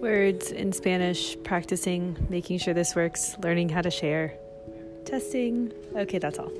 Words in Spanish, practicing, making sure this works, learning how to share, testing. Okay, that's all.